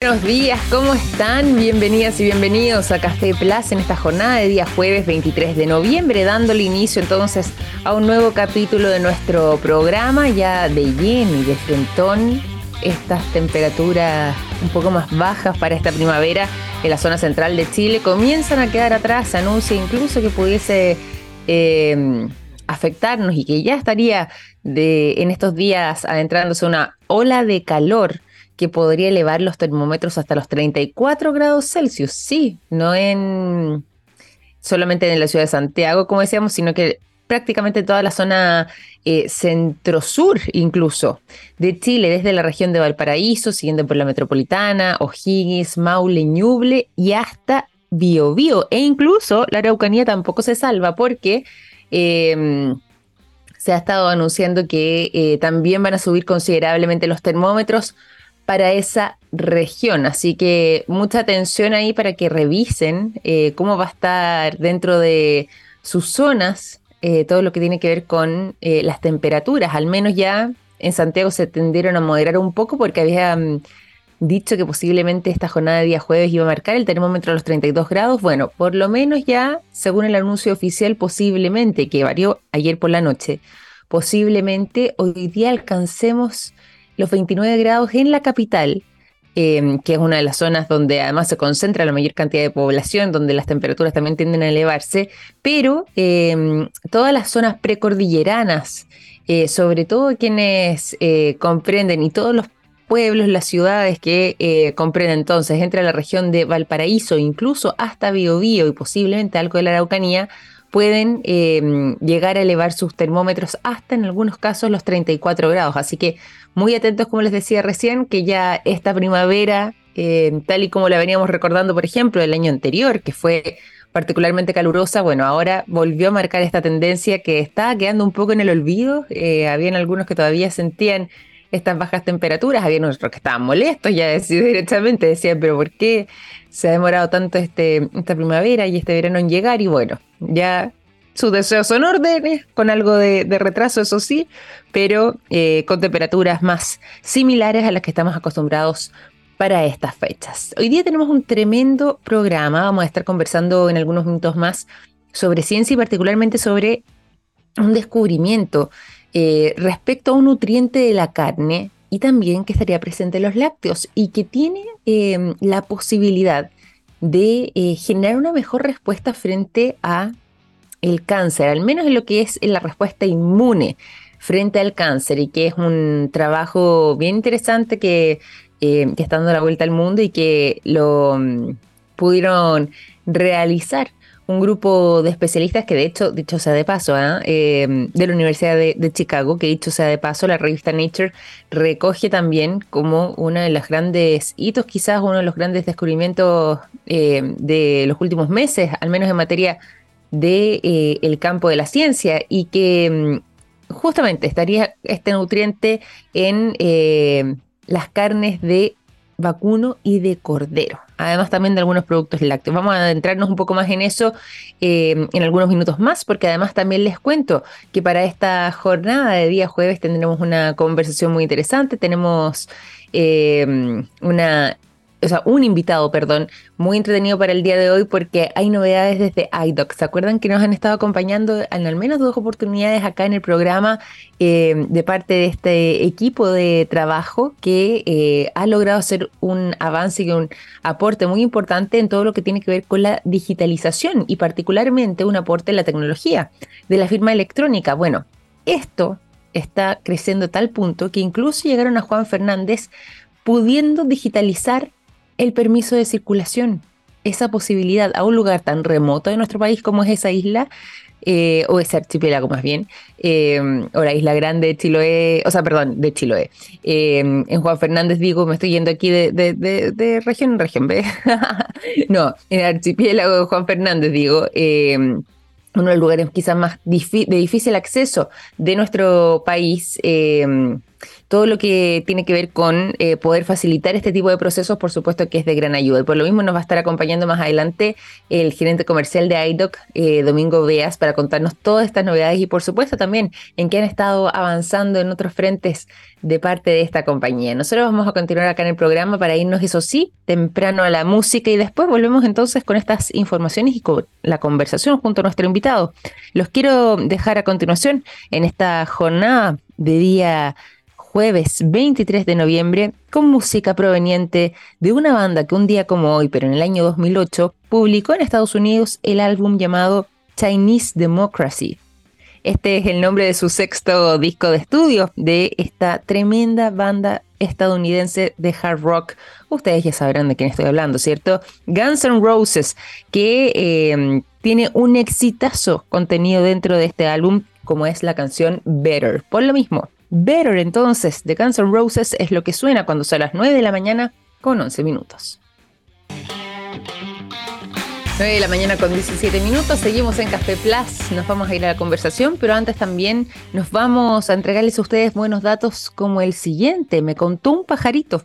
Buenos días, ¿cómo están? Bienvenidas y bienvenidos a Café Plus en esta jornada de día jueves 23 de noviembre, dándole inicio entonces a un nuevo capítulo de nuestro programa, ya de lleno y de frentón, estas temperaturas un poco más bajas para esta primavera en la zona central de Chile comienzan a quedar atrás, se anuncia incluso que pudiese eh, afectarnos y que ya estaría de, en estos días adentrándose una ola de calor que podría elevar los termómetros hasta los 34 grados Celsius. Sí, no en solamente en la ciudad de Santiago, como decíamos, sino que prácticamente toda la zona eh, centro-sur incluso de Chile, desde la región de Valparaíso, siguiendo por la metropolitana, O'Higgins, Maule, Ñuble y hasta Biobío. E incluso la Araucanía tampoco se salva porque... Eh, se ha estado anunciando que eh, también van a subir considerablemente los termómetros para esa región. Así que mucha atención ahí para que revisen eh, cómo va a estar dentro de sus zonas eh, todo lo que tiene que ver con eh, las temperaturas. Al menos ya en Santiago se tendieron a moderar un poco porque habían dicho que posiblemente esta jornada de día jueves iba a marcar el termómetro a los 32 grados. Bueno, por lo menos ya, según el anuncio oficial, posiblemente, que varió ayer por la noche, posiblemente hoy día alcancemos los 29 grados en la capital, em, que es una de las zonas donde además se concentra la mayor cantidad de población, donde las temperaturas también tienden a elevarse, pero em, todas las zonas precordilleranas, eh, sobre todo quienes eh, comprenden y todos los pueblos, las ciudades que eh, comprenden entonces entre la región de Valparaíso, incluso hasta Biobío y posiblemente algo de la Araucanía, pueden em, llegar a elevar sus termómetros hasta en algunos casos los 34 grados. Así que muy atentos, como les decía recién, que ya esta primavera, eh, tal y como la veníamos recordando, por ejemplo, el año anterior, que fue particularmente calurosa, bueno, ahora volvió a marcar esta tendencia que está quedando un poco en el olvido. Eh, habían algunos que todavía sentían estas bajas temperaturas, había otros que estaban molestos ya directamente, decían, pero ¿por qué se ha demorado tanto este, esta primavera y este verano en llegar? Y bueno, ya sus deseos son órdenes, con algo de, retraso, eso sí, pero eh, con temperaturas más similares a las que estamos acostumbrados para estas fechas. Hoy día tenemos un tremendo programa, vamos a estar conversando en algunos minutos más sobre ciencia y particularmente sobre un descubrimiento eh, respecto a un nutriente de la carne y también que estaría presente en los lácteos y que tiene em, la posibilidad de eh, generar una mejor respuesta frente a el cáncer, al menos en lo que es la respuesta inmune frente al cáncer y que es un trabajo bien interesante que, eh, que está dando la vuelta al mundo y que lo mm, pudieron realizar un grupo de especialistas que de hecho, dicho sea de paso, ¿ah? em, de la Universidad de, Chicago, que dicho sea de paso, la revista Nature recoge también como uno de los grandes hitos, quizás uno de los grandes descubrimientos em, de los últimos meses, al menos en materia del de, eh, campo de la ciencia y que mm, justamente estaría este nutriente en las carnes de vacuno y de cordero. Además también de algunos productos lácteos. Vamos a adentrarnos un poco más en eso eh, en algunos minutos más, porque además también les cuento que para esta jornada de día jueves tendremos una conversación muy interesante. Tenemos una o sea, un invitado, perdón, muy entretenido para el día de hoy porque hay novedades desde iDoc. ¿Se acuerdan que nos han estado acompañando en al menos dos oportunidades acá en el programa eh, de parte de este equipo de trabajo que eh, ha logrado hacer un avance y un aporte muy importante en todo lo que tiene que ver con la digitalización y particularmente un aporte en la tecnología de la firma electrónica? Bueno, esto está creciendo a tal punto que incluso llegaron a Juan Fernández pudiendo digitalizar el permiso de circulación, esa posibilidad a un lugar tan remoto de nuestro país como es esa isla, eh, o ese archipiélago más bien, eh, o la isla grande de Chiloé, o sea, perdón, de Chiloé. Eh, en Juan Fernández digo, me estoy yendo aquí de, región en región, ¿ves? no, en el archipiélago de Juan Fernández digo, uno de los lugares quizás más de difícil acceso de nuestro país todo lo que tiene que ver con eh, poder facilitar este tipo de procesos, por supuesto que es de gran ayuda. Y por lo mismo nos va a estar acompañando más adelante el gerente comercial de IDOC, eh, Domingo Veas, para contarnos todas estas novedades y por supuesto también en qué han estado avanzando en otros frentes de parte de esta compañía. Nosotros vamos a continuar acá en el programa para irnos, eso sí, temprano a la música y después volvemos entonces con estas informaciones y con la conversación junto a nuestro invitado. Los quiero dejar a continuación en esta jornada de día jueves 23 de noviembre con música proveniente de una banda que un día como hoy, pero en el año 2008, publicó en Estados Unidos el álbum llamado Chinese Democracy. Este es el nombre de su sexto disco de estudio de esta tremenda banda estadounidense de hard rock. Ustedes ya sabrán de quién estoy hablando, ¿cierto? Guns N' Roses, que eh, tiene un exitazo contenido dentro de este álbum, como es la canción Better. Por lo mismo, Better entonces de Guns N' Roses es lo que suena cuando son las 9 de la mañana con 11 minutos. 9 de la mañana con 17 minutos, seguimos en Café Plus, nos vamos a ir a la conversación, pero antes también nos vamos a entregarles a ustedes buenos datos como el siguiente. Me contó un pajarito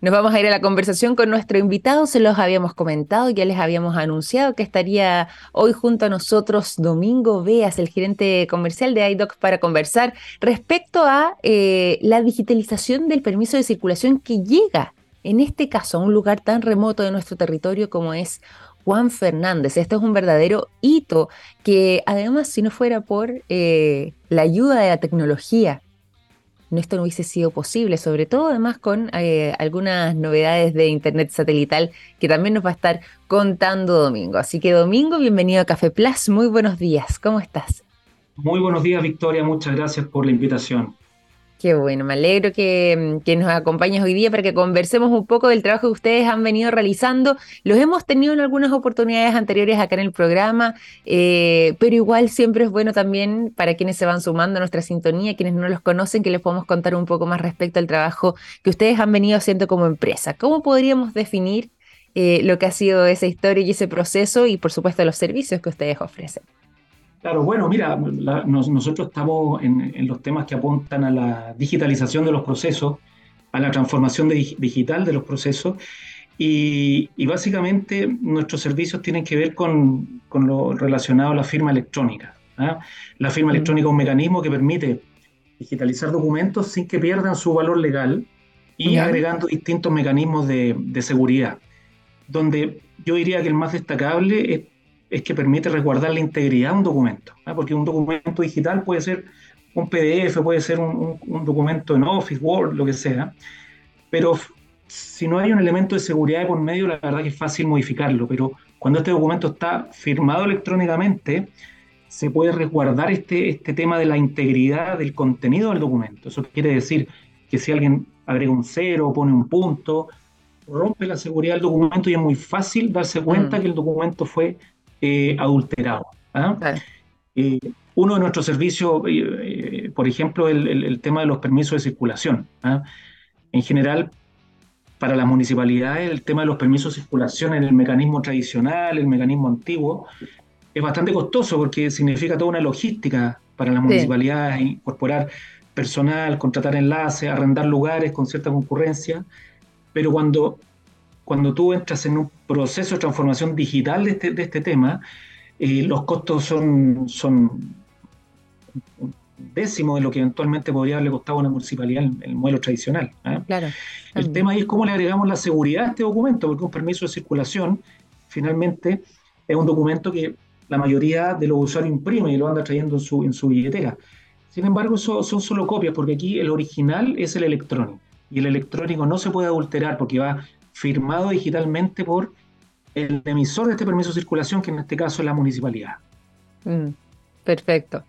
Nos vamos a ir a la conversación con nuestro invitado, se los habíamos comentado, ya les habíamos anunciado que estaría hoy junto a nosotros Domingo Veas, el gerente comercial de iDoc, para conversar respecto a eh, la digitalización del permiso de circulación que llega, en este caso, a un lugar tan remoto de nuestro territorio como es Juan Fernández. Esto es un verdadero hito que además, si no fuera por eh, la ayuda de la tecnología, esto no hubiese sido posible, sobre todo además con eh, algunas novedades de Internet satelital que también nos va a estar contando Domingo. Así que Domingo, bienvenido a Café Plus, muy buenos días, ¿cómo estás? Muy buenos días Victoria, muchas gracias por la invitación. Qué bueno, me alegro que, nos acompañes hoy día para que conversemos un poco del trabajo que ustedes han venido realizando. Los hemos tenido en algunas oportunidades anteriores acá en el programa, eh, pero igual siempre es bueno también para quienes se van sumando a nuestra sintonía, quienes no los conocen, que les podamos contar un poco más respecto al trabajo que ustedes han venido haciendo como empresa. ¿Cómo podríamos definir eh, lo que ha sido esa historia y ese proceso y por supuesto los servicios que ustedes ofrecen? Claro, bueno, mira, nosotros estamos en, los temas que apuntan a la digitalización de los procesos, a la transformación digital de los procesos, y, básicamente nuestros servicios tienen que ver con, lo relacionado a la firma electrónica. ¿ah? La firma electrónica es un mecanismo que permite digitalizar documentos sin que pierdan su valor legal y agregando distintos mecanismos de, de seguridad, donde yo diría que el más destacable es es que permite resguardar la integridad de un documento, ¿ah? porque un documento digital puede ser un PDF, puede ser un, documento en Office, Word, lo que sea, pero si no hay un elemento de seguridad de por medio, la verdad que es fácil modificarlo, pero cuando este documento está firmado electrónicamente, se puede resguardar este, este tema de la integridad del contenido del documento. Eso quiere decir que si alguien agrega un cero, pone un punto, rompe la seguridad del documento y es muy fácil darse cuenta mm. que el documento fue eh, adulterado. ¿ah? Eh, uno de nuestros servicios, eh, por ejemplo, el, el, tema de los permisos de circulación. ¿ah? En general, para las municipalidades, el tema de los permisos de circulación en el mecanismo tradicional, el mecanismo antiguo, es bastante costoso porque significa toda una logística para las municipalidades, incorporar personal, contratar enlaces, arrendar lugares con cierta concurrencia. Pero cuando cuando tú entras en un proceso de transformación digital de este, de este tema, eh, los costos son, son décimo de lo que eventualmente podría haberle costado a una municipalidad el, el modelo tradicional. ¿ah? Claro. El tema ahí es cómo le agregamos la seguridad a este documento, porque un permiso de circulación finalmente es un documento que la mayoría de los usuarios imprimen y lo anda trayendo en su, en su billetera. Sin embargo, eso son solo copias, porque aquí el original es el electrónico. Y el electrónico no se puede adulterar porque va firmado digitalmente por el emisor de este permiso de circulación, que en este caso es la municipalidad. Mm, perfecto.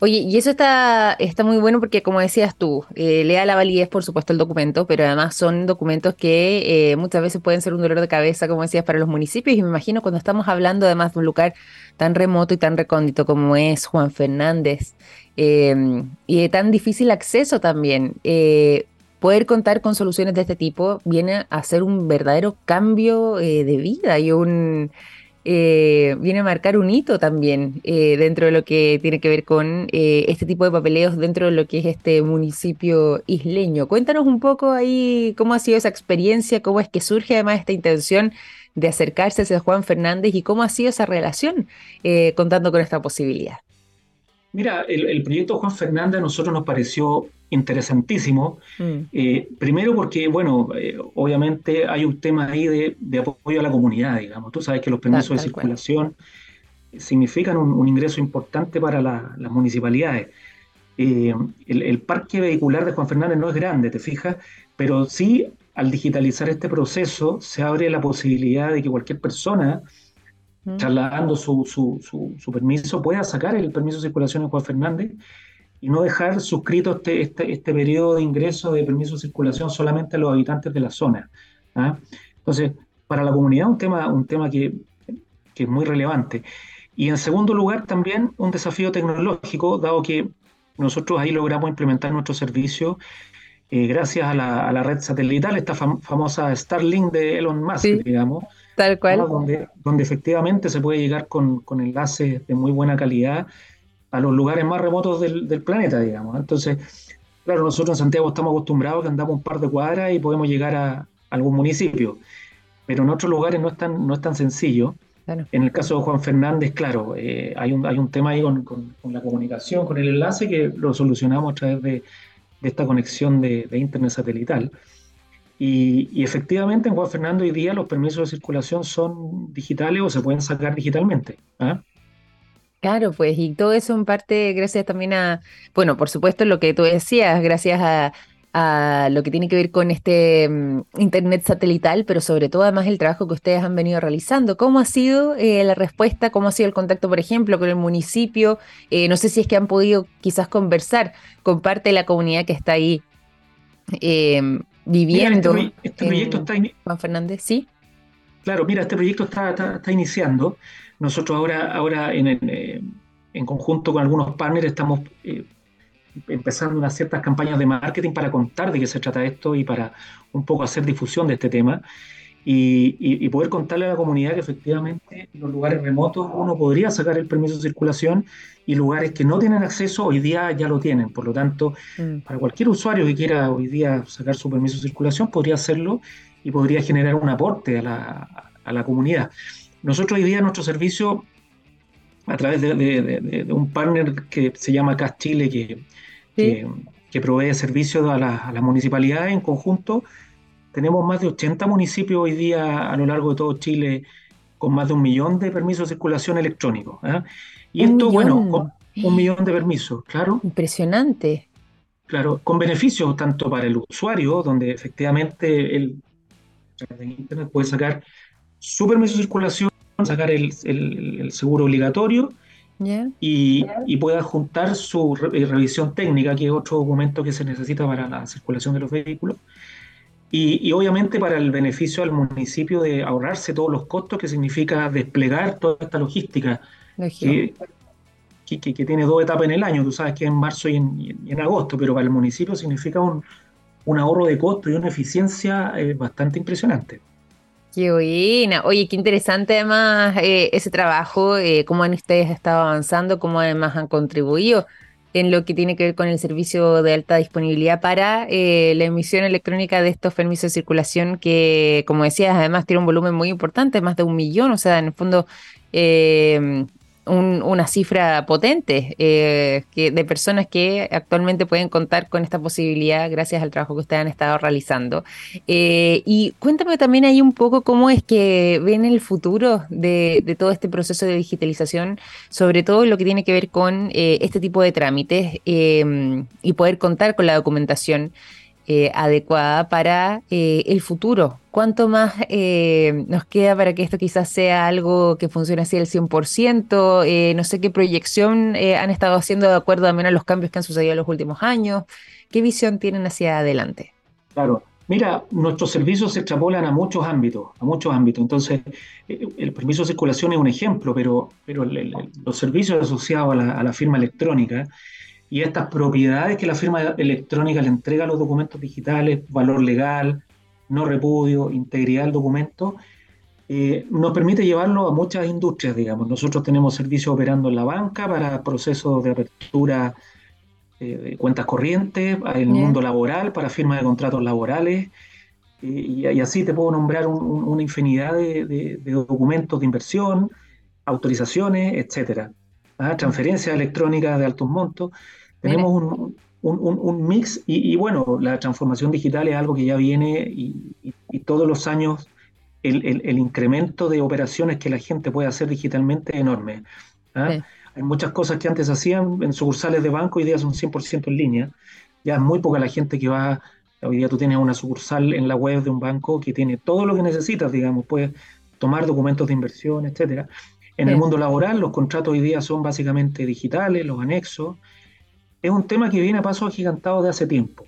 Oye, y eso está, está muy bueno porque, como decías tú, eh, le la validez, por supuesto, el documento, pero además son documentos que eh, muchas veces pueden ser un dolor de cabeza, como decías, para los municipios. Y me imagino cuando estamos hablando además de un lugar tan remoto y tan recóndito como es Juan Fernández, em, y de tan difícil acceso también, eh, poder contar con soluciones de este tipo viene a ser un verdadero cambio de vida y un eh, viene a marcar un hito también eh, dentro de lo que tiene que ver con eh, este tipo de papeleos dentro de lo que es este municipio isleño. Cuéntanos un poco ahí cómo ha sido esa experiencia, cómo es que surge además esta intención de acercarse a Juan Fernández y cómo ha sido esa relación contando con esta posibilidad. Mira, el, proyecto Juan Fernández a nosotros nos pareció interesantísimo. Mm. Eh, primero porque, bueno, eh, obviamente hay un tema ahí de, apoyo a la comunidad, digamos. Tú sabes que los permisos de circulación significan un, ingreso importante para las municipalidades. Eh, el, parque vehicular de Juan Fernández no es grande, te fijas, pero sí al digitalizar este proceso se abre la posibilidad de que cualquier persona trasladando su, su, su, permiso, pueda sacar el permiso de circulación en Juan Fernández y no dejar suscrito este, este, este periodo de ingreso de permiso de circulación solamente a los habitantes de la zona. ¿ah? Entonces, para la comunidad un tema, un tema que, que, es muy relevante. Y en segundo lugar, también un desafío tecnológico, dado que nosotros ahí logramos implementar nuestro servicio eh, gracias a la, a la, red satelital, esta famosa Starlink de Elon Musk, digamos, Tal cual. Donde, donde efectivamente se puede llegar con, con, enlaces de muy buena calidad a los lugares más remotos del, del, planeta, digamos. Entonces, claro, nosotros en Santiago estamos acostumbrados que andamos un par de cuadras y podemos llegar a, algún municipio, pero en otros lugares no es tan, no es tan sencillo. En el caso de Juan Fernández, claro, eh, hay, un, hay un tema ahí con, con, la comunicación, con el enlace que lo solucionamos a través de, de esta conexión de, de Internet satelital. Y, efectivamente en Juan Fernando hoy día los permisos de circulación son digitales o se pueden sacar digitalmente. ¿ah? Claro, pues, y todo eso en parte gracias también a, bueno, por supuesto lo que tú decías, gracias a, lo que tiene que ver con este mm, Internet satelital, pero sobre todo además el trabajo que ustedes han venido realizando. ¿Cómo ha sido eh, la respuesta? ¿Cómo ha sido el contacto, por ejemplo, con el municipio? Eh, no sé si es que han podido quizás conversar con parte de la comunidad que está ahí eh, viviendo. este, este proyecto está. Juan Fernández, sí. Claro, mira, este proyecto está, está, iniciando. Nosotros ahora, ahora en, eh, en, conjunto con algunos partners estamos eh, empezando unas ciertas campañas de marketing para contar de qué se trata esto y para un poco hacer difusión de este tema y, poder contarle a la comunidad que efectivamente en los lugares remotos uno podría sacar el permiso de circulación y lugares que no tienen acceso hoy día ya lo tienen. Por lo tanto, mm. para cualquier usuario que quiera hoy día sacar su permiso de circulación podría hacerlo y podría generar un aporte a la, a la comunidad. Nosotros hoy día nuestro servicio, a través de, un partner que se llama CAS Chile, que, que, provee servicios a, a las municipalidades en conjunto, tenemos más de 80 municipios hoy día a lo largo de todo Chile con más de un millón de permisos de circulación electrónicos. ¿ah? Y esto, bueno, con un millón de permisos, claro. Impresionante. Claro, con beneficios tanto para el usuario, donde efectivamente el Internet puede sacar su permiso de circulación, sacar el, seguro obligatorio y, y, pueda juntar su revisión técnica, que es otro documento que se necesita para la circulación de los vehículos, y, obviamente para el beneficio al municipio de ahorrarse todos los costos que significa desplegar toda esta logística que, que, tiene dos etapas en el año, tú sabes que en marzo y en, agosto, pero para el municipio significa un, un ahorro de costos y una eficiencia eh, bastante impresionante. Qué buena. Oye, qué interesante además eh, ese trabajo, eh, cómo han ustedes estado avanzando, cómo además han contribuido en lo que tiene que ver con el servicio de alta disponibilidad para eh, la emisión electrónica de estos permisos de circulación que, como decías, además tiene un volumen muy importante, más de un millón, o sea, en el fondo eh, una cifra potente eh, de personas que actualmente pueden contar con esta posibilidad gracias al trabajo que ustedes han estado realizando. Eh, y cuéntame también ahí un poco cómo es que ven el futuro de, todo este proceso de digitalización, sobre todo lo que tiene que ver con eh, este tipo de trámites y poder contar con la documentación. Eh, adecuada para eh, el futuro. ¿Cuánto más eh, nos queda para que esto quizás sea algo que funcione así al 100%? no sé qué proyección han estado haciendo de acuerdo también a los cambios que han sucedido en los últimos años. ¿Qué visión tienen hacia adelante? Claro, Mira, nuestros servicios se extrapolan a muchos ámbitos, a muchos ámbitos. Entonces, el permiso de circulación es un ejemplo, pero, pero los servicios asociados a la, firma electrónica y estas propiedades que la firma electrónica le entrega a los documentos digitales, valor legal, no repudio, integridad del documento, eh, nos permite llevarlo a muchas industrias, digamos. Nosotros tenemos servicios operando en la banca para procesos de apertura eh, de cuentas corrientes, en el mundo laboral para firma de contratos laborales, y, así te puedo nombrar una infinidad de, documentos de inversión, autorizaciones, etcétera. ¿ah? Transferencias electrónicas de altos montos. Tenemos un, mix y, bueno, la transformación digital es algo que ya viene y, todos los años el, incremento de operaciones que la gente puede hacer digitalmente es enorme. ¿ah? Hay muchas cosas que antes hacían en sucursales de banco, hoy día son 100% en línea. Ya es muy poca la gente que va, hoy día tú tienes una sucursal en la web de un banco que tiene todo lo que necesitas, digamos, puedes tomar documentos de inversión, etcétera. En el mundo laboral, los contratos hoy día son básicamente digitales, los anexos. Es un tema que viene a paso agigantado de hace tiempo.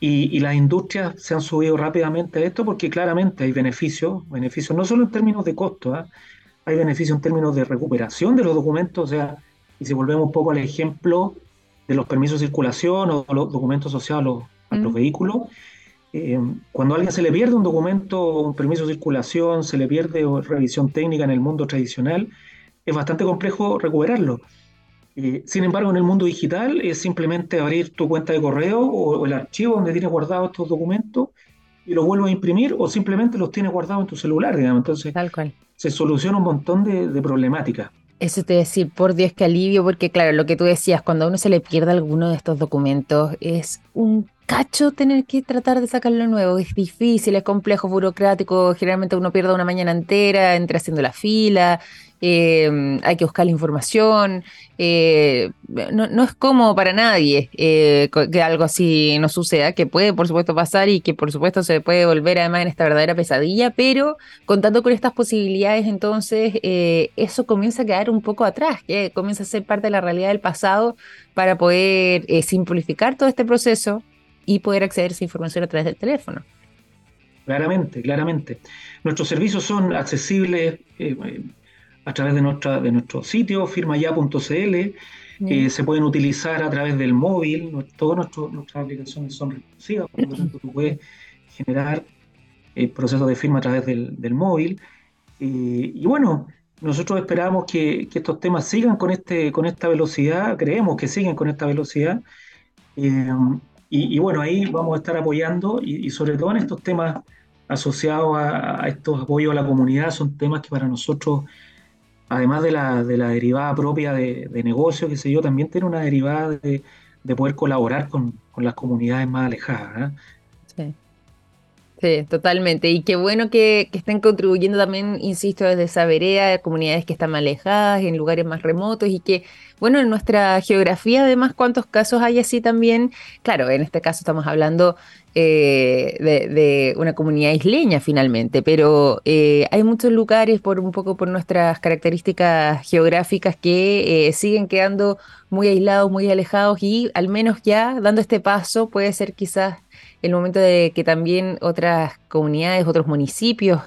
Y, las industrias se han subido rápidamente a esto porque claramente hay beneficios, beneficios no solo en términos de costo, ¿ah? hay beneficios en términos de recuperación de los documentos, o sea, y si volvemos un poco al ejemplo de los permisos de circulación o los documentos asociados a los, vehículos, eh, cuando a alguien se le pierde un documento, un permiso de circulación, se le pierde revisión técnica en el mundo tradicional, es bastante complejo recuperarlo. Eh, sin embargo, en el mundo digital es simplemente abrir tu cuenta de correo o, el archivo donde tienes guardados estos documentos y los vuelves a imprimir o simplemente los tienes guardados en tu celular, digamos. Entonces, Tal cual. se soluciona un montón de, de problemáticas. Eso te decir, por Dios que alivio, porque claro, lo que tú decías, cuando a uno se le pierde alguno de estos documentos, es un cacho tener que tratar de sacarlo nuevo. Es difícil, es complejo, burocrático. Generalmente uno pierde una mañana entera entre haciendo la fila. Eh, hay que buscar la información. Eh, no, es cómodo para nadie eh, que algo así no suceda, que puede por supuesto pasar y que por supuesto se puede volver además en esta verdadera pesadilla, pero contando con estas posibilidades, entonces eso comienza a quedar un poco atrás, que comienza a ser parte de la realidad del pasado para poder simplificar todo este proceso y poder acceder a esa información a través del teléfono. Claramente, claramente. Nuestros servicios son accesibles eh, a través de, nuestra, de nuestro sitio, firmaya.cl. Eh, se pueden utilizar a través del móvil. todas nuestras aplicaciones son responsivas, por lo tanto, tú puedes generar el proceso de firma a través del, móvil. y bueno, nosotros esperamos que, que, estos temas sigan con, este, con esta velocidad, creemos que siguen con esta velocidad. Eh, y, bueno, ahí vamos a estar apoyando y, sobre todo en estos temas asociados a, estos apoyos a la comunidad, son temas que para nosotros, además de la, de la derivada propia de, negocio, que sé yo, también tiene una derivada de, poder colaborar con, las comunidades más alejadas. ¿eh? Sí. Sí, totalmente. Y qué bueno que, estén contribuyendo también, insisto, desde esa vereda, de comunidades que están alejadas, en lugares más remotos y que, bueno, en nuestra geografía, además, cuántos casos hay así también. Claro, en este caso estamos hablando eh, de, una comunidad isleña finalmente, pero eh, hay muchos lugares, por un poco por nuestras características geográficas, que eh, siguen quedando muy aislados, muy alejados y al menos ya dando este paso puede ser quizás el momento de que también otras comunidades, otros municipios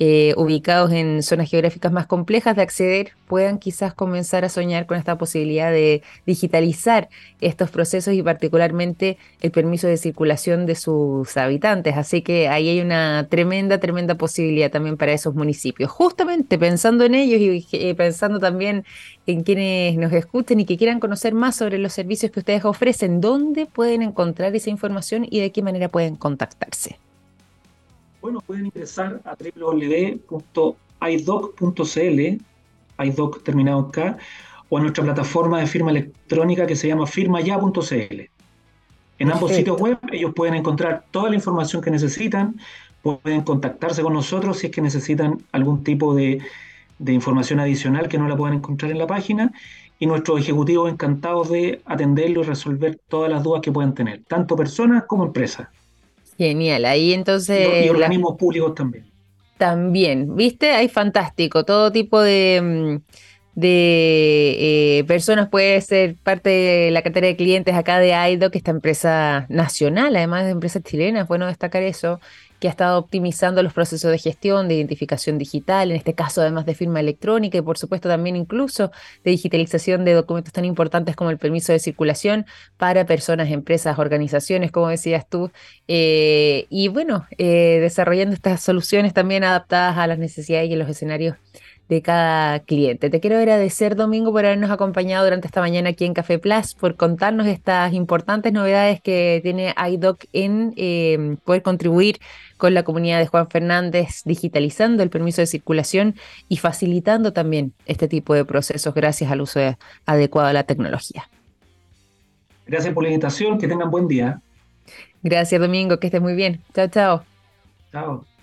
eh, ubicados en zonas geográficas más complejas de acceder puedan quizás comenzar a soñar con esta posibilidad de digitalizar estos procesos y particularmente el permiso de circulación de sus habitantes. Así que ahí hay una tremenda, tremenda posibilidad también para esos municipios. Justamente pensando en ellos y eh, pensando también en quienes nos escuchen y que quieran conocer más sobre los servicios que ustedes ofrecen, ¿dónde pueden encontrar esa información y de qué manera pueden contactarse? Bueno, pueden ingresar a www.idoc.cl, idoc terminado en K, o a nuestra plataforma de firma electrónica que se llama firmaya.cl. En ambos sitios web ellos pueden encontrar toda la información que necesitan, pueden contactarse con nosotros si es que necesitan algún tipo de, de información adicional que no la puedan encontrar en la página y nuestros ejecutivos encantados de atenderlo y resolver todas las dudas que puedan tener, tanto personas como empresas. Genial, ahí entonces... Y, organismos públicos también. También, ¿viste? Hay fantástico, todo tipo de... Mm, de eh, personas puede ser parte de la cartera de clientes acá de que esta empresa nacional, además de empresa chilena, es bueno destacar eso, que ha estado optimizando los procesos de gestión, de identificación digital, en este caso además de firma electrónica y por supuesto también incluso de digitalización de documentos tan importantes como el permiso de circulación para personas, empresas, organizaciones, como decías tú, eh, y bueno, eh, desarrollando estas soluciones también adaptadas a las necesidades y a los escenarios de cada cliente. Te quiero agradecer, Domingo, por habernos acompañado durante esta mañana aquí en Café Plus, por contarnos estas importantes novedades que tiene iDoc en eh, poder contribuir con la comunidad de Juan Fernández, digitalizando el permiso de circulación y facilitando también este tipo de procesos gracias al uso adecuado de la tecnología. Gracias por la invitación, que tengan buen día. Gracias, Domingo, que estés muy bien. Chao, chao. Chao.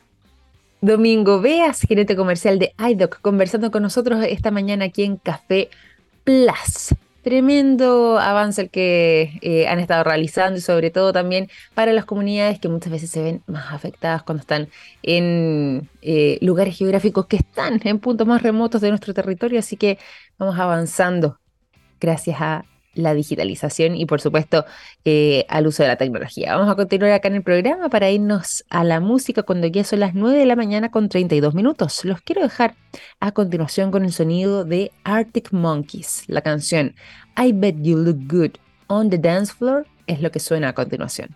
Domingo Veas, gerente comercial de iDoc, conversando con nosotros esta mañana aquí en Café Plus. Tremendo avance el que eh, han estado realizando y sobre todo también para las comunidades que muchas veces se ven más afectadas cuando están en eh, lugares geográficos que están en puntos más remotos de nuestro territorio. Así que vamos avanzando gracias a la digitalización y por supuesto eh, al uso de la tecnología. Vamos a continuar acá en el programa para irnos a la música cuando ya son las 9 de la mañana con 32 minutos. Los quiero dejar a continuación con el sonido de Arctic Monkeys. La canción I Bet You Look Good on the Dance Floor es lo que suena a continuación.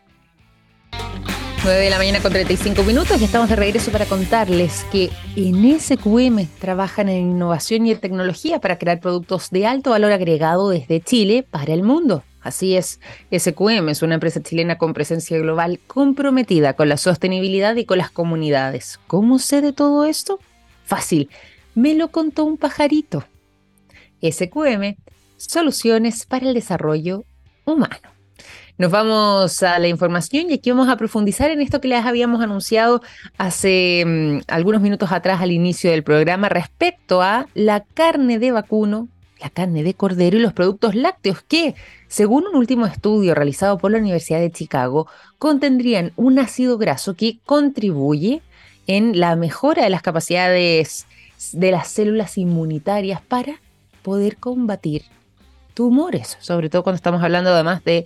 9 de la mañana con 35 minutos y estamos de regreso para contarles que en SQM trabajan en innovación y en tecnología para crear productos de alto valor agregado desde Chile para el mundo. Así es, SQM es una empresa chilena con presencia global comprometida con la sostenibilidad y con las comunidades. ¿Cómo sé de todo esto? Fácil, me lo contó un pajarito. SQM, soluciones para el desarrollo humano. Nos vamos a la información y aquí vamos a profundizar en esto que les habíamos anunciado hace mm, algunos minutos atrás al inicio del programa respecto a la carne de vacuno, la carne de cordero y los productos lácteos que, según un último estudio realizado por la Universidad de Chicago, contendrían un ácido graso que contribuye en la mejora de las capacidades de las células inmunitarias para poder combatir tumores, sobre todo cuando estamos hablando además de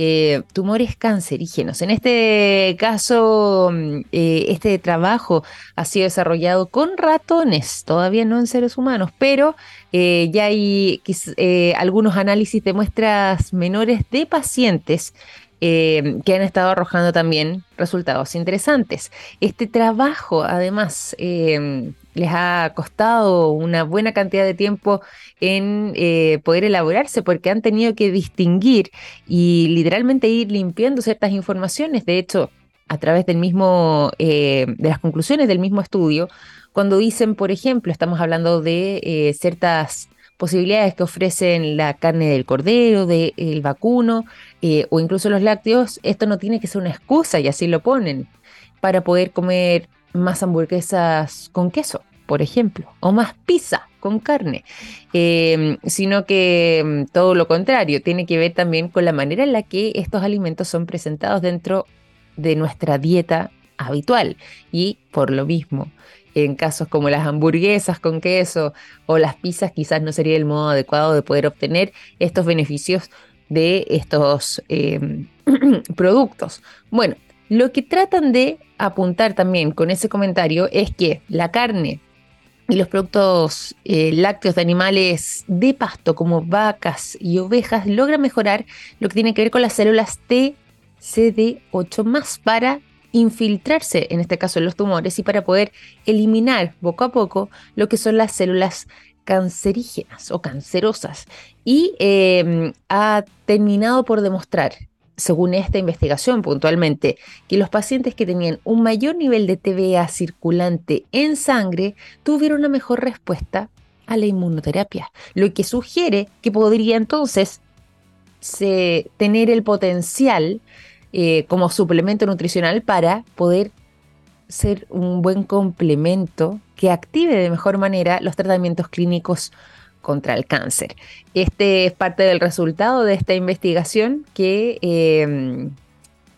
eh, tumores cancerígenos. En este caso, mm, eh, este trabajo ha sido desarrollado con ratones, todavía no en seres humanos, pero eh, ya hay algunos análisis de muestras menores de pacientes que han estado arrojando también resultados interesantes. Este trabajo, además, les ha costado una buena cantidad de tiempo en eh, poder elaborarse porque han tenido que distinguir y literalmente ir limpiando ciertas informaciones. De hecho, a través del mismo, eh, de las conclusiones del mismo estudio, cuando dicen, por ejemplo, estamos hablando de eh, ciertas posibilidades que ofrecen la carne del cordero, del vacuno o incluso los lácteos, esto no tiene que ser una excusa y así lo ponen para poder comer más hamburguesas con queso por ejemplo, o más pizza con carne, em, sino que em, todo lo contrario, tiene que ver también con la manera en la que estos alimentos son presentados dentro de nuestra dieta habitual y por lo mismo. En casos como las hamburguesas con queso o las pizzas, quizás no sería el modo adecuado de poder obtener estos beneficios de estos em, productos. Bueno, lo que tratan de apuntar también con ese comentario es que la carne y los productos eh, lácteos de animales de pasto como vacas y ovejas logran mejorar lo que tiene que ver con las células TCD8 para infiltrarse, en este caso en los tumores, y para poder eliminar poco a poco lo que son las células cancerígenas o cancerosas. Y em, ha terminado por demostrar según esta investigación puntualmente, que los pacientes que tenían un mayor nivel de TVA circulante en sangre tuvieron una mejor respuesta a la inmunoterapia, lo que sugiere que podría entonces tener el potencial eh, como suplemento nutricional para poder ser un buen complemento que active de mejor manera los tratamientos clínicos contra el cáncer. Este es parte del resultado de esta investigación que em,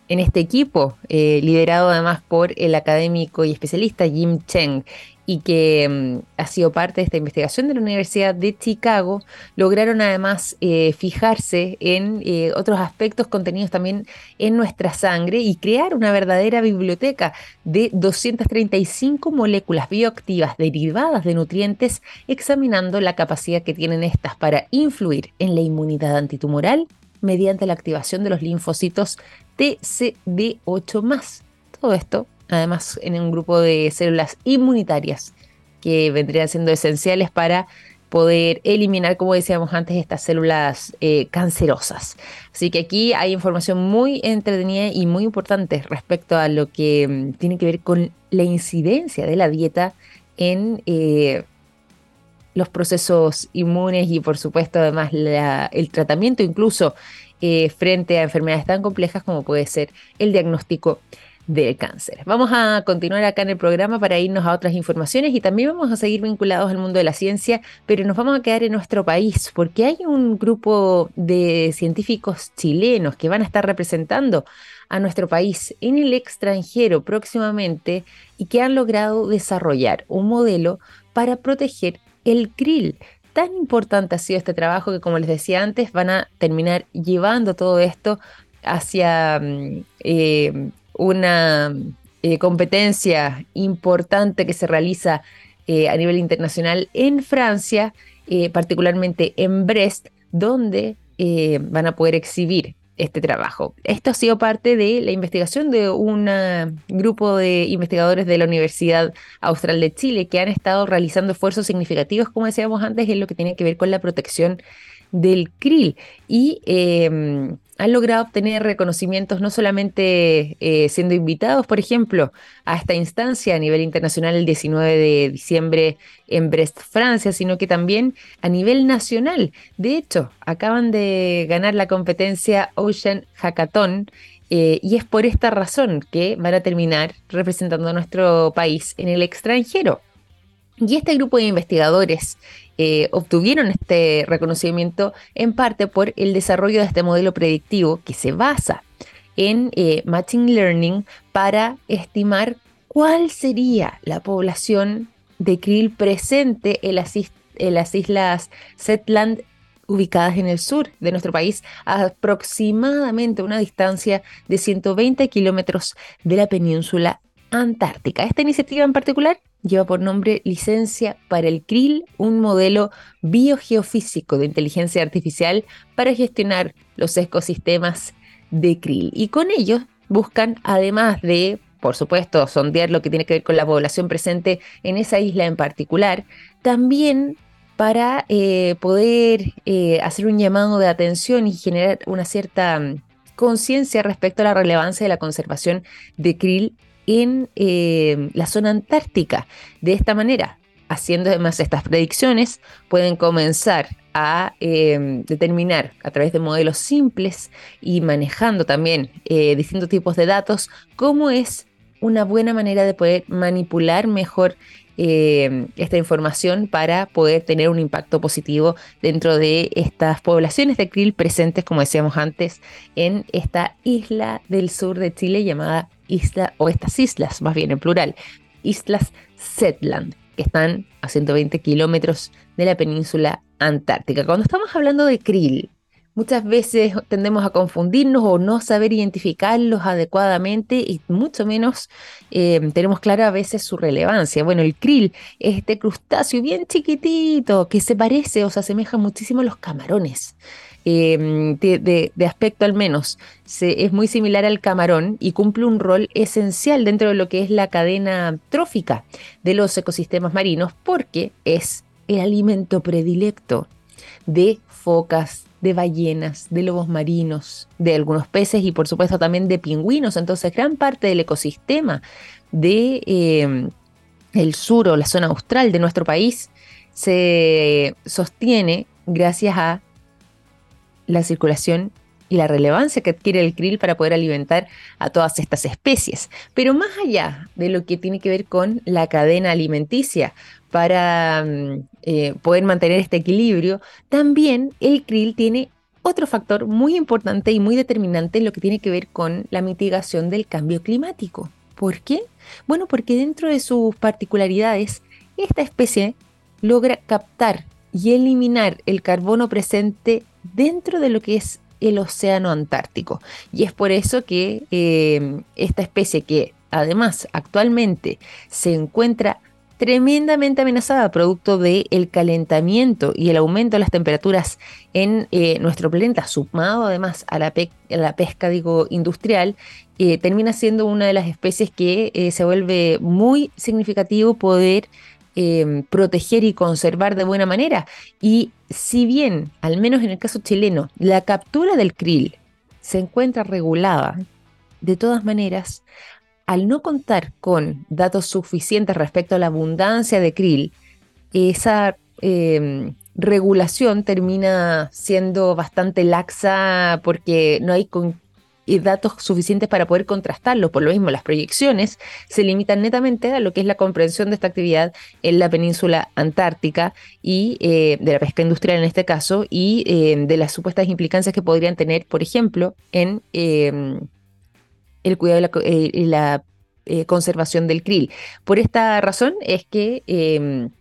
en este equipo, eh, liderado además por el académico y especialista Jim Cheng, y que mm, ha sido parte de esta investigación de la Universidad de Chicago, lograron además eh, fijarse en eh, otros aspectos contenidos también en nuestra sangre y crear una verdadera biblioteca de 235 moléculas bioactivas derivadas de nutrientes, examinando la capacidad que tienen estas para influir en la inmunidad antitumoral mediante la activación de los linfocitos TCD8+. Todo esto, además, en un grupo de células inmunitarias que vendrían siendo esenciales para poder eliminar, como decíamos antes, estas células eh, cancerosas. Así que aquí hay información muy entretenida y muy importante respecto a lo que mm, tiene que ver con la incidencia de la dieta en eh, los procesos inmunes y por supuesto además el tratamiento incluso eh, frente a enfermedades tan complejas como puede ser el diagnóstico del cáncer. Vamos a continuar acá en el programa para irnos a otras informaciones y también vamos a seguir vinculados al mundo de la ciencia, pero nos vamos a quedar en nuestro país porque hay un grupo de científicos chilenos que van a estar representando a nuestro país en el extranjero próximamente y que han logrado desarrollar un modelo para proteger el krill tan importante ha sido este trabajo que, como les decía antes, van a terminar llevando todo esto hacia mm, eh, una eh, competencia importante que se realiza eh, a nivel internacional en Francia, particularmente en Brest, donde van a poder exhibir este trabajo. Esto ha sido parte de la investigación de un grupo de investigadores de la Universidad Austral de Chile que han estado realizando esfuerzos significativos, como decíamos antes, en lo que tiene que ver con la protección del krill. Y em, han logrado obtener reconocimientos no solamente eh, siendo invitados, por ejemplo, a esta instancia a nivel internacional el 19 de diciembre en Brest, Francia, sino que también a nivel nacional. De hecho, acaban de ganar la competencia Ocean Hackathon eh, y es por esta razón que van a terminar representando a nuestro país en el extranjero. Y este grupo de investigadores eh, obtuvieron este reconocimiento en parte por el desarrollo de este modelo predictivo que se basa en eh, Machine Learning para estimar cuál sería la población de krill presente en las, islas Setland ubicadas en el sur de nuestro país, a aproximadamente una distancia de 120 kilómetros de la península antártica. Esta iniciativa en particular lleva por nombre Licencia para el krill, un modelo biogeofísico de inteligencia artificial para gestionar los ecosistemas de krill. Y con ello buscan, además de, por supuesto, sondear lo que tiene que ver con la población presente en esa isla en particular, también para eh, poder eh, hacer un llamado de atención y generar una cierta mm, conciencia respecto a la relevancia de la conservación de krill en eh, la zona antártica. De esta manera, haciendo además estas predicciones, pueden comenzar a eh, determinar a través de modelos simples y manejando también eh, distintos tipos de datos cómo es una buena manera de poder manipular mejor esta información para poder tener un impacto positivo dentro de estas poblaciones de krill presentes, como decíamos antes, en esta isla del sur de Chile llamada isla, o estas islas, más bien en plural, islas Setland, que están a 120 kilómetros de la península antártica. Cuando estamos hablando de krill, muchas veces tendemos a confundirnos o no saber identificarlos adecuadamente y mucho menos eh, tenemos clara a veces su relevancia. Bueno, el krill es este crustáceo bien chiquitito que se parece o se asemeja muchísimo a los camarones. Em, de, aspecto al menos, es muy similar al camarón y cumple un rol esencial dentro de lo que es la cadena trófica de los ecosistemas marinos porque es el alimento predilecto de focas, de ballenas, de lobos marinos, de algunos peces y por supuesto también de pingüinos. Entonces gran parte del ecosistema de em, el sur o la zona austral de nuestro país se sostiene gracias a la circulación y la relevancia que adquiere el krill para poder alimentar a todas estas especies. Pero más allá de lo que tiene que ver con la cadena alimenticia, para mm, eh, poder mantener este equilibrio, también el krill tiene otro factor muy importante y muy determinante en lo que tiene que ver con la mitigación del cambio climático. ¿Por qué? Bueno, porque dentro de sus particularidades, esta especie logra captar y eliminar el carbono presente dentro de lo que es el océano Antártico. Y es por eso que eh, esta especie que además actualmente se encuentra tremendamente amenazada producto del calentamiento y el aumento de las temperaturas en eh, nuestro planeta, sumado además a la, la pesca digo, industrial, eh, termina siendo una de las especies que se vuelve muy significativo poder Em, proteger y conservar de buena manera. Y si bien, al menos en el caso chileno, la captura del krill se encuentra regulada, de todas maneras, al no contar con datos suficientes respecto a la abundancia de krill, esa em, regulación termina siendo bastante laxa porque no hay y datos suficientes para poder contrastarlo. Por lo mismo, las proyecciones se limitan netamente a lo que es la comprensión de esta actividad en la península antártica y eh, de la pesca industrial en este caso y eh, de las supuestas implicancias que podrían tener, por ejemplo, en em, el cuidado y la, eh, conservación del krill. Por esta razón es que em,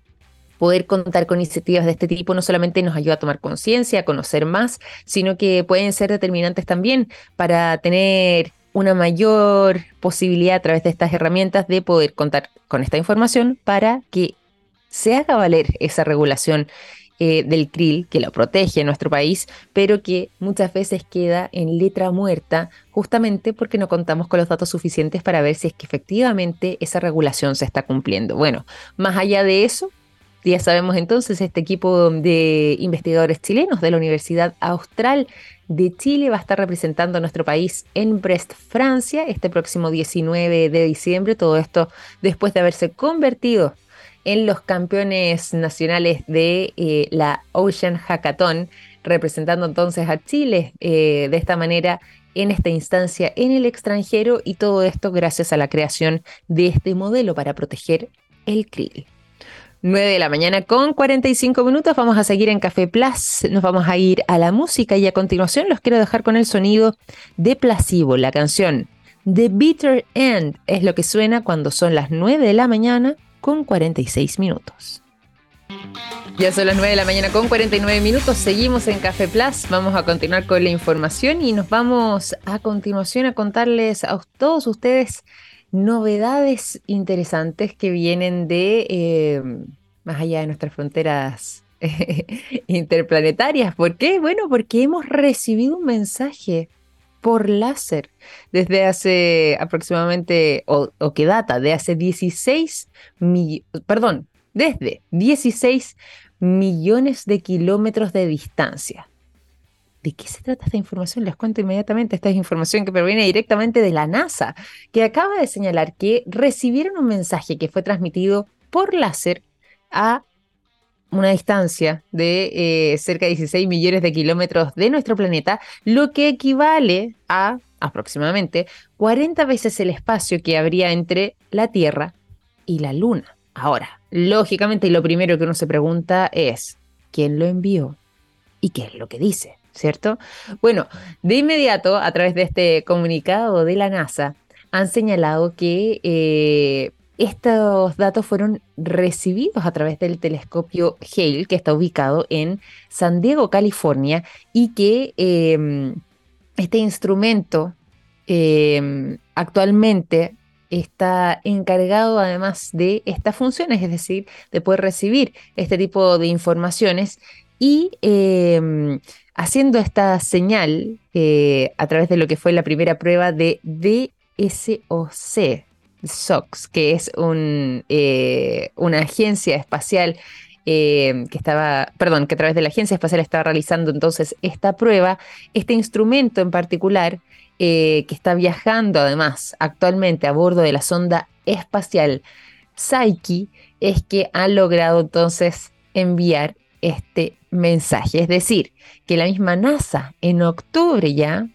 poder contar con iniciativas de este tipo no solamente nos ayuda a tomar conciencia, a conocer más, sino que pueden ser determinantes también para tener una mayor posibilidad a través de estas herramientas de poder contar con esta información para que se haga valer esa regulación eh, del krill que lo protege en nuestro país, pero que muchas veces queda en letra muerta justamente porque no contamos con los datos suficientes para ver si es que efectivamente esa regulación se está cumpliendo. Bueno, más allá de eso, ya sabemos entonces, este equipo de investigadores chilenos de la Universidad Austral de Chile va a estar representando a nuestro país en Brest, Francia, este próximo 19 de diciembre. Todo esto después de haberse convertido en los campeones nacionales de eh, la Ocean Hackathon, representando entonces a Chile eh, de esta manera en esta instancia en el extranjero y todo esto gracias a la creación de este modelo para proteger el krill. 9 de la mañana con 45 minutos. Vamos a seguir en Café Plus. Nos vamos a ir a la música y a continuación los quiero dejar con el sonido de Placebo, la canción The Bitter End es lo que suena cuando son las 9 de la mañana con 46 minutos. Ya son las 9 de la mañana con 49 minutos. Seguimos en Café Plus. Vamos a continuar con la información y nos vamos a continuación a contarles a todos ustedes novedades interesantes que vienen de eh, más allá de nuestras fronteras interplanetarias. ¿Por qué? Bueno, porque hemos recibido un mensaje por láser desde hace aproximadamente, o, que data de hace 16 millones, perdón, desde 16 millones de kilómetros de distancia. ¿De qué se trata esta información? Les cuento inmediatamente. Esta es información que proviene directamente de la NASA, que acaba de señalar que recibieron un mensaje que fue transmitido por láser a una distancia de eh, cerca de 16 millones de kilómetros de nuestro planeta, lo que equivale a aproximadamente 40 veces el espacio que habría entre la Tierra y la Luna. Ahora, lógicamente, lo primero que uno se pregunta es, ¿quién lo envió? ¿Y qué es lo que dice? ¿Cierto? Bueno, de inmediato, a través de este comunicado de la NASA, han señalado que eh, estos datos fueron recibidos a través del telescopio Hale, que está ubicado en San Diego, California, y que em, este instrumento em, actualmente está encargado además de estas funciones, es decir, de poder recibir este tipo de informaciones y em, haciendo esta señal eh, a través de lo que fue la primera prueba de DSOC, SOX, que es eh, una agencia espacial em, que estaba, perdón, que a través de la agencia espacial estaba realizando entonces esta prueba, este instrumento en particular eh, que está viajando además actualmente a bordo de la sonda espacial Psyche, es que ha logrado entonces enviar este mensaje. Es decir, que la misma NASA en octubre ya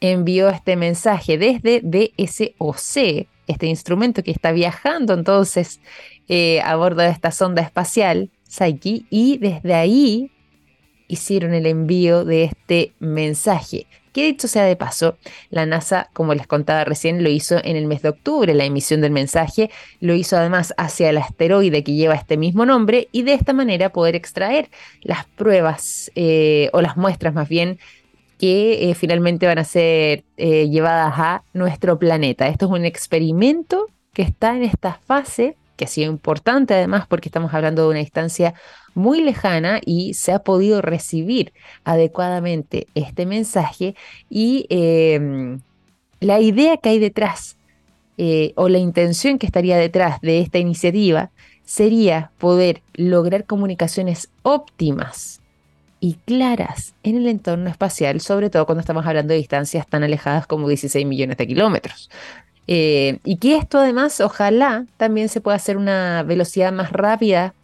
envió este mensaje desde DSOC, este instrumento que está viajando entonces eh, a bordo de esta sonda espacial, Psyche, y desde ahí hicieron el envío de este mensaje. Que dicho sea de paso, la NASA, como les contaba recién, lo hizo en el mes de octubre, la emisión del mensaje, lo hizo además hacia el asteroide que lleva este mismo nombre y de esta manera poder extraer las pruebas eh, o las muestras más bien que eh, finalmente van a ser eh, llevadas a nuestro planeta. Esto es un experimento que está en esta fase, que ha sido importante además porque estamos hablando de una distancia muy lejana y se ha podido recibir adecuadamente este mensaje y em, la idea que hay detrás eh, o la intención que estaría detrás de esta iniciativa sería poder lograr comunicaciones óptimas y claras en el entorno espacial, sobre todo cuando estamos hablando de distancias tan alejadas como 16 millones de kilómetros. Eh, y que esto además, ojalá, también se pueda hacer una velocidad más rápida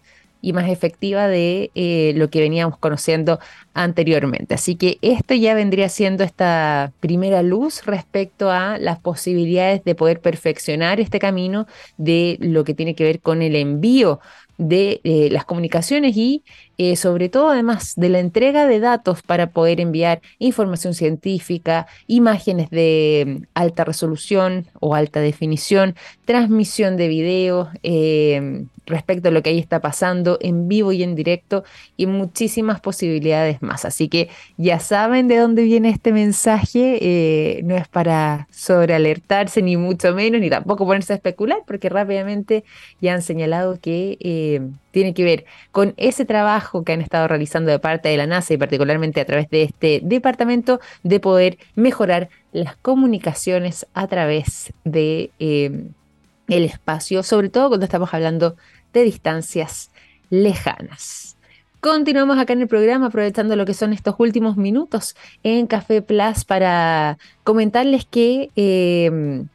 y más efectiva de eh, lo que veníamos conociendo anteriormente. Así que esto ya vendría siendo esta primera luz respecto a las posibilidades de poder perfeccionar este camino de lo que tiene que ver con el envío de eh, las comunicaciones y eh, sobre todo además de la entrega de datos para poder enviar información científica, imágenes de mm, alta resolución o alta definición, transmisión de video eh, respecto a lo que ahí está pasando en vivo y en directo y muchísimas posibilidades más. Así que ya saben de dónde viene este mensaje, no es para sobrealertarse ni mucho menos, ni tampoco ponerse a especular, porque rápidamente ya han señalado que tiene que ver con ese trabajo que han estado realizando de parte de la NASA y particularmente a través de este departamento de poder mejorar las comunicaciones a través de em, el espacio, sobre todo cuando estamos hablando de distancias lejanas. Continuamos acá en el programa aprovechando lo que son estos últimos minutos en Café Plus para comentarles que em,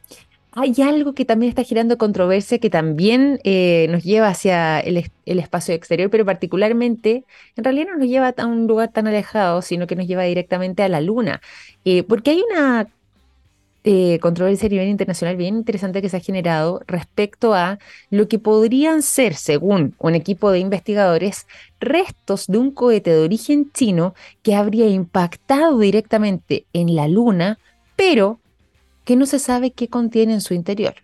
hay algo que también está girando controversia, que también eh, nos lleva hacia el, espacio exterior, pero particularmente, en realidad no nos lleva a un lugar tan alejado, sino que nos lleva directamente a la Luna. Eh, porque hay una eh, controversia a nivel internacional bien interesante que se ha generado respecto a lo que podrían ser, según un equipo de investigadores, restos de un cohete de origen chino que habría impactado directamente en la Luna, pero que no se sabe qué contiene en su interior.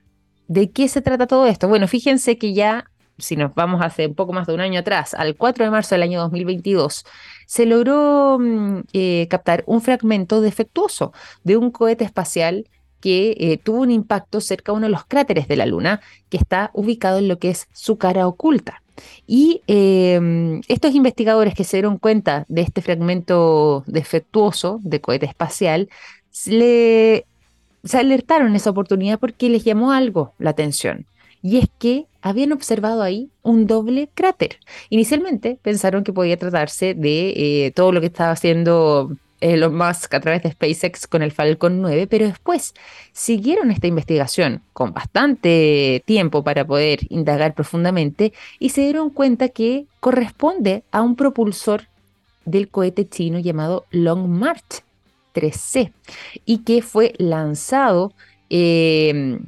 ¿De qué se trata todo esto? Bueno, fíjense que ya, si nos vamos hace un poco más de un año atrás, al 4 de marzo del año 2022, se logró mm, eh, captar un fragmento defectuoso de un cohete espacial que eh, tuvo un impacto cerca de uno de los cráteres de la Luna, que está ubicado en lo que es su cara oculta. Y em, estos investigadores que se dieron cuenta de este fragmento defectuoso de cohete espacial, le se alertaron en esa oportunidad porque les llamó algo la atención. Y es que habían observado ahí un doble cráter. Inicialmente pensaron que podía tratarse de eh, todo lo que estaba haciendo Elon Musk a través de SpaceX con el Falcon 9, pero después siguieron esta investigación con bastante tiempo para poder indagar profundamente y se dieron cuenta que corresponde a un propulsor del cohete chino llamado Long March 3C y que fue lanzado eh,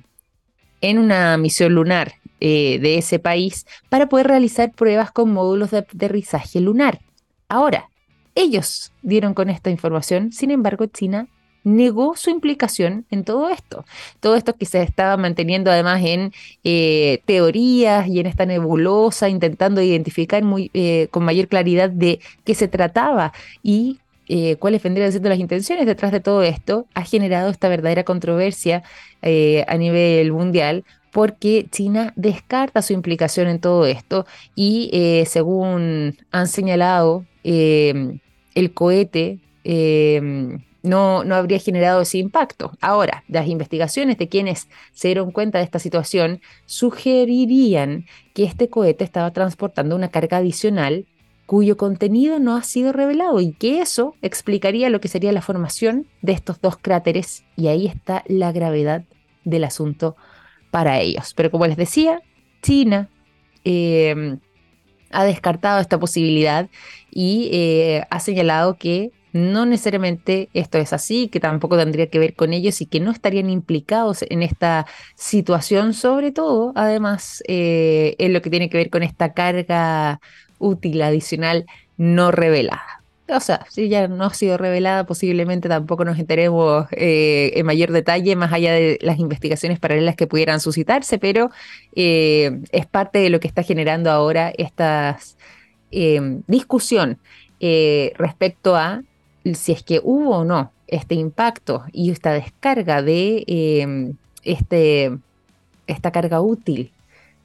en una misión lunar eh, de ese país para poder realizar pruebas con módulos de aterrizaje lunar. Ahora, ellos dieron con esta información, sin embargo, China negó su implicación en todo esto. Todo esto que se estaba manteniendo además en eh, teorías y en esta nebulosa, intentando identificar muy, con mayor claridad de qué se trataba y eh, cuáles vendrían siendo las intenciones detrás de todo esto, ha generado esta verdadera controversia eh, a nivel mundial porque China descarta su implicación en todo esto y eh, según han señalado, el cohete no, no habría generado ese impacto. Ahora, las investigaciones de quienes se dieron cuenta de esta situación sugerirían que este cohete estaba transportando una carga adicional cuyo contenido no ha sido revelado y que eso explicaría lo que sería la formación de estos dos cráteres y ahí está la gravedad del asunto para ellos. Pero como les decía, China eh, ha descartado esta posibilidad y eh, ha señalado que no necesariamente esto es así, que tampoco tendría que ver con ellos y que no estarían implicados en esta situación, sobre todo, además, eh, en lo que tiene que ver con esta carga útil adicional no revelada. O sea, si ya no ha sido revelada, posiblemente tampoco nos enteremos eh, en mayor detalle, más allá de las investigaciones paralelas que pudieran suscitarse, pero eh, es parte de lo que está generando ahora esta discusión respecto a si es que hubo o no este impacto y esta descarga de este, esta carga útil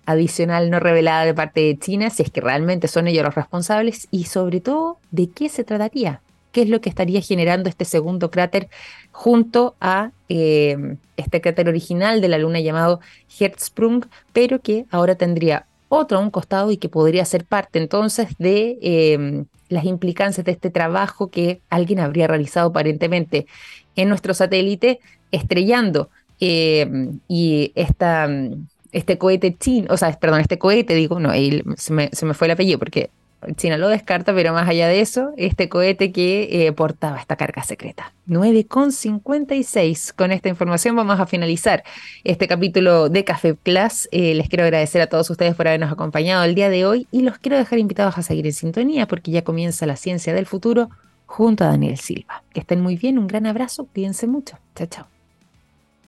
adicional no revelada de parte de China, si es que realmente son ellos los responsables y sobre todo de qué se trataría, qué es lo que estaría generando este segundo cráter junto a em, este cráter original de la Luna llamado Hertzsprung, pero que ahora tendría otro a un costado y que podría ser parte entonces de em, las implicancias de este trabajo que alguien habría realizado aparentemente en nuestro satélite, estrellando em, y esta, este cohete chino, o sea, perdón, este cohete, digo, no, se, me, se me fue el apellido porque China lo descarta, pero más allá de eso, este cohete que eh, portaba esta carga secreta. 9,56. Con esta información vamos a finalizar este capítulo de Café Plus. Eh, les quiero agradecer a todos ustedes por habernos acompañado el día de hoy y los quiero dejar invitados a seguir en sintonía porque ya comienza la ciencia del futuro junto a Daniel Silva. Que estén muy bien, un gran abrazo, cuídense mucho. Chao, chao.